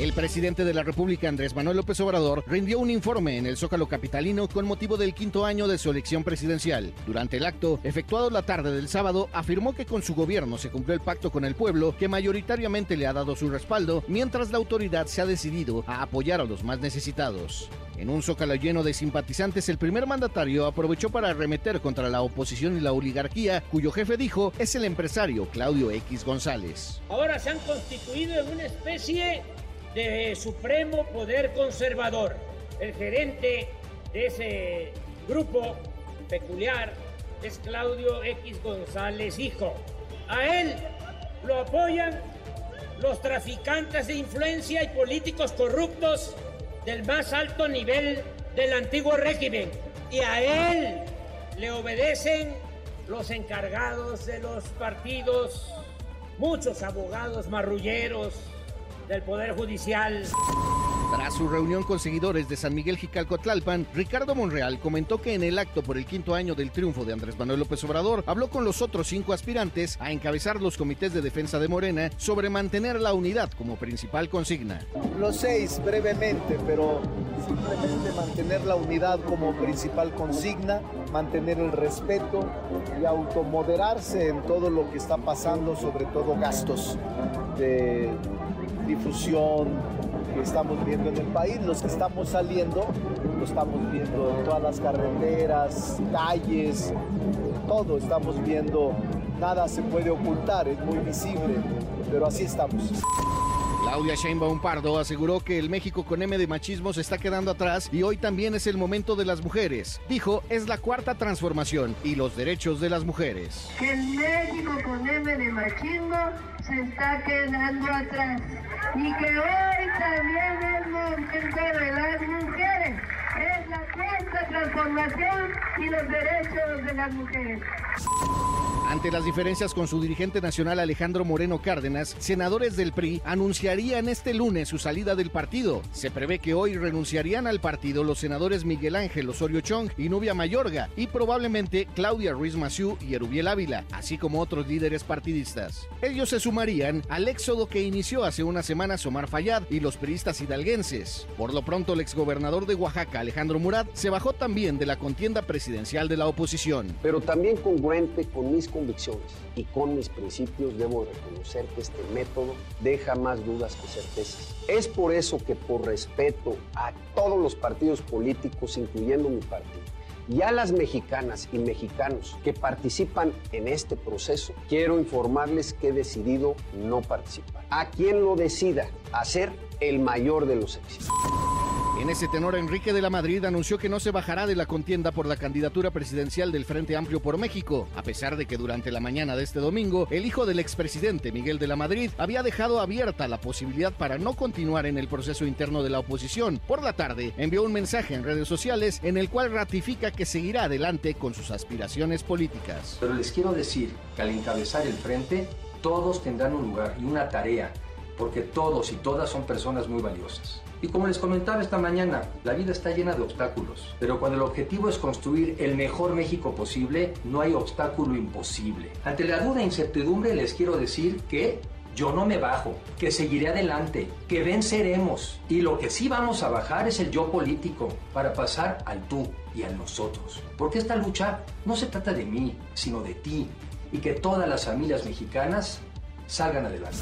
El presidente de la República, Andrés Manuel López Obrador, rindió un informe en el Zócalo Capitalino con motivo del quinto año de su elección presidencial. Durante el acto, efectuado la tarde del sábado, afirmó que con su gobierno se cumplió el pacto con el pueblo, que mayoritariamente le ha dado su respaldo, mientras la autoridad se ha decidido a apoyar a los más necesitados. En un zócalo lleno de simpatizantes, el primer mandatario aprovechó para arremeter contra la oposición y la oligarquía, cuyo jefe dijo es el empresario Claudio X González. Ahora se han constituido en una especie de supremo poder conservador. El gerente de ese grupo peculiar es Claudio X González Hijo. A él lo apoyan los traficantes de influencia y políticos corruptos del más alto nivel del antiguo régimen. Y a él le obedecen los encargados de los partidos, muchos abogados marrulleros del Poder Judicial. Tras su reunión con seguidores de San Miguel Jicalcotlalpan, Ricardo Monreal comentó que en el acto por el quinto año del triunfo de Andrés Manuel López Obrador habló con los otros cinco aspirantes a encabezar los comités de defensa de Morena sobre mantener la unidad como principal consigna. Los seis brevemente, pero simplemente mantener la unidad como principal consigna, mantener el respeto y automoderarse en todo lo que está pasando, sobre todo gastos de difusión que estamos viendo en el país. Los que estamos saliendo, lo estamos viendo en todas las carreteras, calles, todo estamos viendo. Nada se puede ocultar, es muy visible, pero así estamos. Claudia Sheinbaum Pardo aseguró que el México con M de machismo se está quedando atrás y hoy también es el momento de las mujeres. Dijo, es la cuarta transformación y los derechos de las mujeres. Que el México con M de machismo se está quedando atrás y que hoy también es momento de las mujeres. Es la cuarta transformación y los derechos de las mujeres. Ante las diferencias con su dirigente nacional Alejandro Moreno Cárdenas, senadores del PRI anunciarían este lunes su salida del partido. Se prevé que hoy renunciarían al partido los senadores Miguel Ángel Osorio Chong y Nubia Mayorga y probablemente Claudia Ruiz Massieu y Erubiel Ávila, así como otros líderes partidistas. Ellos se sumarían al éxodo que inició hace unas semanas Omar Fayad y los priistas hidalguenses. Por lo pronto, el exgobernador de Oaxaca, Alejandro Murat, se bajó también de la contienda presidencial de la oposición. Pero también congruente con mis convicciones y con mis principios, debo reconocer que este método deja más dudas que certezas. Es por eso que por respeto a todos los partidos políticos, incluyendo mi partido, y a las mexicanas y mexicanos que participan en este proceso, quiero informarles que he decidido no participar. A quien lo decida, hacer el mayor de los éxitos. En ese tenor, Enrique de la Madrid anunció que no se bajará de la contienda por la candidatura presidencial del Frente Amplio por México, a pesar de que durante la mañana de este domingo, el hijo del expresidente Miguel de la Madrid había dejado abierta la posibilidad para no continuar en el proceso interno de la oposición. Por la tarde, envió un mensaje en redes sociales en el cual ratifica que seguirá adelante con sus aspiraciones políticas. Pero les quiero decir que al encabezar el frente, todos tendrán un lugar y una tarea, porque todos y todas son personas muy valiosas. Y como les comentaba esta mañana, la vida está llena de obstáculos, pero cuando el objetivo es construir el mejor México posible, no hay obstáculo imposible. Ante la duda e incertidumbre les quiero decir que yo no me bajo, que seguiré adelante, que venceremos. Y lo que sí vamos a bajar es el yo político para pasar al tú y al nosotros. Porque esta lucha no se trata de mí, sino de ti. Y que todas las familias mexicanas salgan adelante.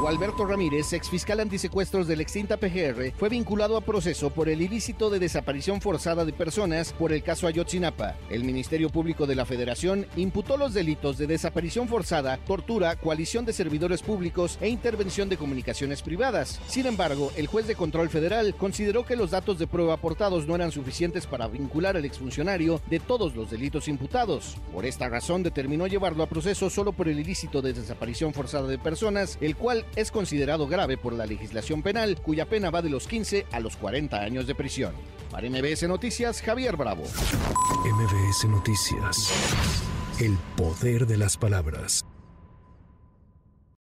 Gualberto Ramírez, exfiscal antisecuestros de la extinta PGR, fue vinculado a proceso por el ilícito de desaparición forzada de personas por el caso Ayotzinapa. El Ministerio Público de la Federación imputó los delitos de desaparición forzada, tortura, coalición de servidores públicos e intervención de comunicaciones privadas. Sin embargo, el juez de control federal consideró que los datos de prueba aportados no eran suficientes para vincular al exfuncionario de todos los delitos imputados. Por esta razón determinó llevarlo a proceso solo por el ilícito de desaparición forzada de personas, el cual es considerado grave por la legislación penal, cuya pena va de los 15 a los 40 años de prisión. Para MBS Noticias, Javier Bravo. MBS Noticias. El poder de las palabras.